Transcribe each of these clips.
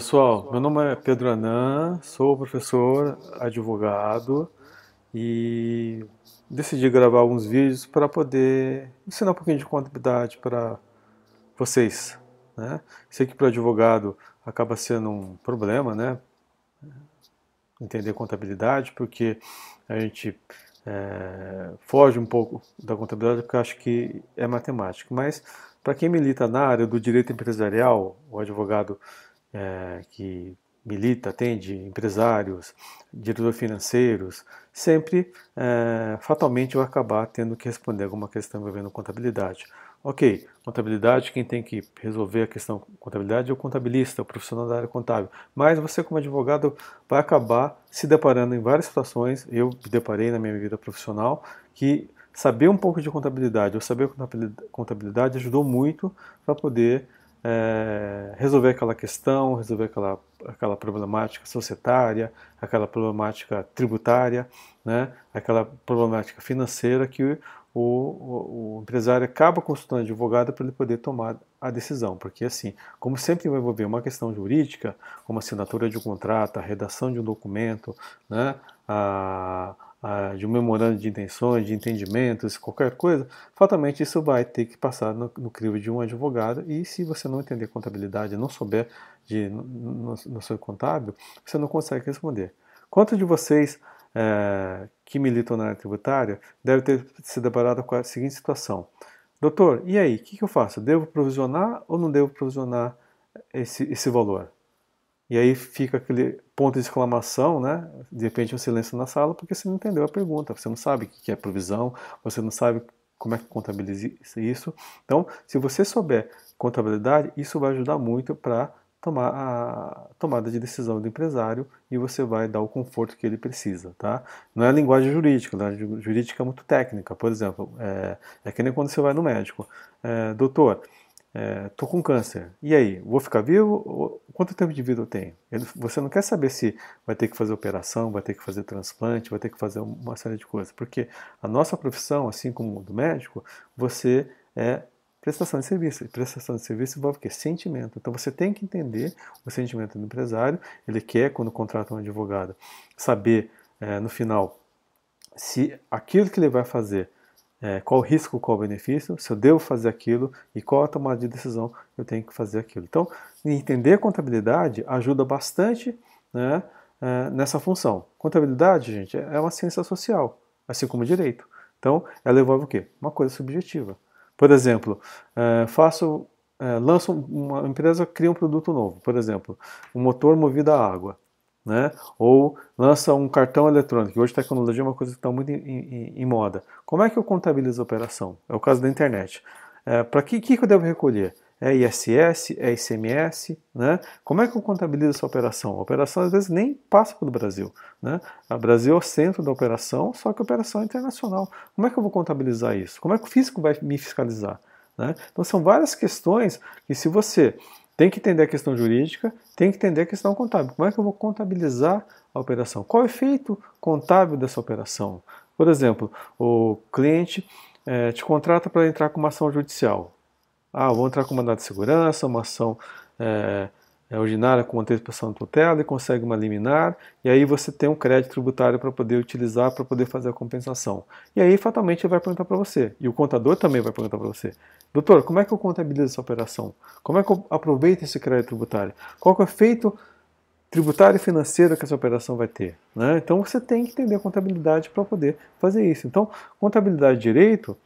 Pessoal, meu nome é Pedro Anan, sou professor, advogado e decidi gravar alguns vídeos para poder ensinar um pouquinho de contabilidade para vocês. Né? Sei que para advogado acaba sendo um problema, né? Entender contabilidade, porque a gente é, foge um pouco da contabilidade porque acho que é matemática. Mas para quem milita na área do direito empresarial, o advogado é, que milita, atende empresários, diretores financeiros, sempre é, fatalmente vai acabar tendo que responder alguma questão envolvendo contabilidade. Ok, contabilidade, quem tem que resolver a questão contabilidade é o contabilista, o profissional da área contábil. Mas você, como advogado, vai acabar se deparando em várias situações. Eu me deparei na minha vida profissional que saber um pouco de contabilidade ou saber contabilidade ajudou muito para poder é, resolver aquela questão, resolver aquela, aquela problemática societária, aquela problemática tributária, né, aquela problemática financeira que o, o, o empresário acaba consultando advogado para ele poder tomar a decisão, porque assim, como sempre vai envolver uma questão jurídica, como assinatura de um contrato, a redação de um documento, né, a de um memorando de intenções, de entendimentos, qualquer coisa, fatalmente isso vai ter que passar no, no crivo de um advogado e se você não entender contabilidade, não souber de, no, no seu contábil, você não consegue responder. Quantos de vocês é, que militam na área tributária devem ter se deparado com a seguinte situação? Doutor, e aí, o que, que eu faço? Devo provisionar ou não devo provisionar esse, esse valor? E aí fica aquele ponto de exclamação, né? De repente um silêncio na sala, porque você não entendeu a pergunta, você não sabe o que é provisão, você não sabe como é que contabiliza isso. Então, se você souber contabilidade, isso vai ajudar muito para tomar a tomada de decisão do empresário e você vai dar o conforto que ele precisa, tá? Não é linguagem jurídica, a linguagem jurídica é muito técnica, por exemplo, é, é que nem quando você vai no médico. É, doutor, estou é, com câncer. E aí, vou ficar vivo? Quanto tempo de vida eu tenho? Ele, você não quer saber se vai ter que fazer operação, vai ter que fazer transplante, vai ter que fazer uma série de coisas. Porque a nossa profissão, assim como do médico, você é prestação de serviço. E prestação de serviço envolve o quê? Sentimento. Então você tem que entender o sentimento do empresário. Ele quer, quando contrata um advogado, saber é, no final se aquilo que ele vai fazer é, qual o risco, qual o benefício, se eu devo fazer aquilo e qual a tomada de decisão eu tenho que fazer aquilo. Então, entender contabilidade ajuda bastante né, é, nessa função. Contabilidade, gente, é uma ciência social, assim como direito. Então, ela envolve o quê? Uma coisa subjetiva. Por exemplo, é, faço, é, lanço uma empresa cria um produto novo, por exemplo, um motor movido a água né? ou lança um cartão eletrônico. Hoje tecnologia é uma coisa que está muito em, em, em, moda. Como é que eu contabilizo a operação? É o caso da internet. É, Para que, que eu devo recolher? É ISS, é ICMS, né? Como é que eu contabilizo essa operação? A operação às vezes nem passa pelo Brasil, né? O Brasil é o centro da operação, só que a operação é internacional. Como é que eu vou contabilizar isso? Como é que o físico vai me fiscalizar? Né? Então são várias questões que se você tem que entender a questão jurídica, tem que entender a questão contábil. Como é que eu vou contabilizar a operação? Qual é o efeito contábil dessa operação? Por exemplo, o cliente é, te contrata para entrar com uma ação judicial. Ah, vou entrar com mandado de segurança, uma ação é, é ordinária com antecipação de tutela e consegue uma liminar, e aí você tem um crédito tributário para poder utilizar, para poder fazer a compensação. E aí, fatalmente, ele vai perguntar para você, e o contador também vai perguntar para você, doutor, como é que eu contabilizo essa operação? Como é que eu aproveito esse crédito tributário? Qual é o efeito tributário e financeiro que essa operação vai ter? Né? Então, você tem que entender a contabilidade para poder fazer isso. Então, contabilidade direito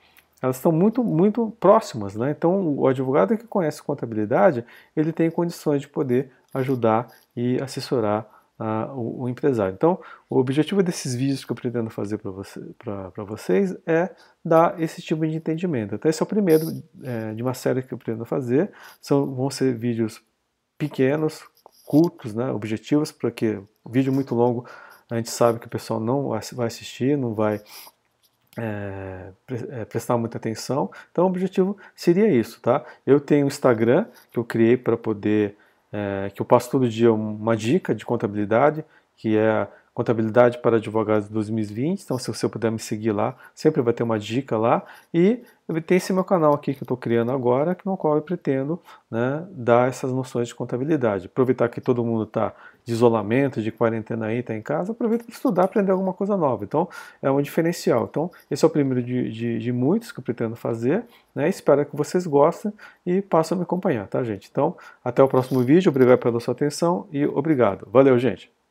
elas estão muito, muito próximas. Né? Então, o advogado que conhece contabilidade, ele tem condições de poder ajudar e assessorar uh, o, o, empresário. Então, o objetivo desses vídeos que eu pretendo fazer para você, vocês é dar esse tipo de entendimento. Então, esse é o primeiro é, de uma série que eu pretendo fazer. São, vão ser vídeos pequenos, curtos, né, objetivos, porque vídeo muito longo a gente sabe que o pessoal não vai assistir, não vai é, prestar muita atenção. Então, o objetivo seria isso, tá? Eu tenho um Instagram que eu criei para poder, é, que eu passo todo dia uma dica de contabilidade, que é Contabilidade para Advogados 2020. Então, se você puder me seguir lá, sempre vai ter uma dica lá. E tem esse meu canal aqui que eu estou criando agora, no qual eu pretendo né, dar essas noções de contabilidade. Aproveitar que todo mundo está de isolamento, de quarentena aí, está em casa, aproveita para estudar, aprender alguma coisa nova. Então, é um diferencial. Então, esse é o primeiro de, de, de muitos que eu pretendo fazer. Né? Espero que vocês gostem e passem a me acompanhar, tá, gente? Então, até o próximo vídeo. Obrigado pela sua atenção e obrigado. Valeu, gente!